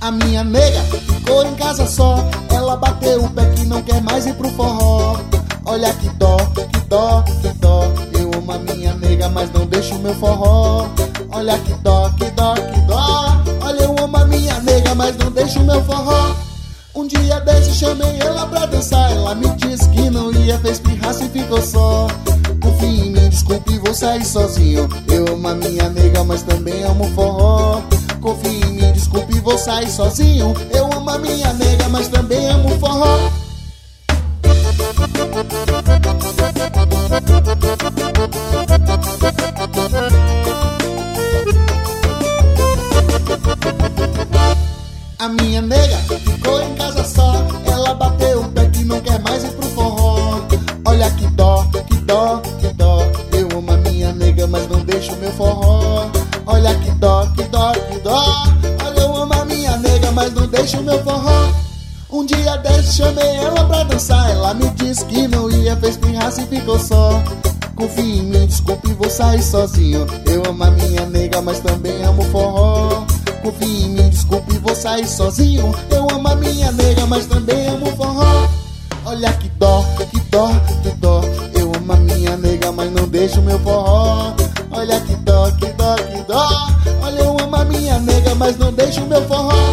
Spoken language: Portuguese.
A minha nega ficou em casa só. Ela bateu o pé que não quer mais ir pro forró. Olha que dó, que dó, que dó. Eu amo a minha nega, mas não deixo meu forró. Olha que dó, que dó, que dó. Olha, eu amo a minha nega, mas não deixo meu forró. Um dia desse chamei ela pra dançar. Ela me disse que não ia, fez pirraça e ficou só. Confie em mim, desculpe, vou sair sozinho. Eu amo a minha nega, mas também amo forró. Confie em mim, desculpe, vou sair sozinho. Eu amo a minha nega, mas também amo forró. A minha nega ficou em casa só. Ela bateu o pé que não quer mais ir pro forró. Olha que dó, que dó, que dó. Eu amo a minha nega, mas não deixo meu forró. Olha que dó, que dó, que dó. Olha, eu amo a minha nega, mas não deixo meu forró. Um dia desse chamei ela pra dançar. Ela me disse que não ia, fez pirraça e ficou só. Confie em mim, desculpe, vou sair sozinho. Eu amo a minha nega, mas também amo sair sozinho. Eu amo a minha nega, mas também amo forró. Olha que dó, que dó, que dó. Eu amo a minha nega, mas não deixo meu forró. Olha que dó, que dó, que dó. Olha, eu amo a minha nega, mas não deixo meu forró.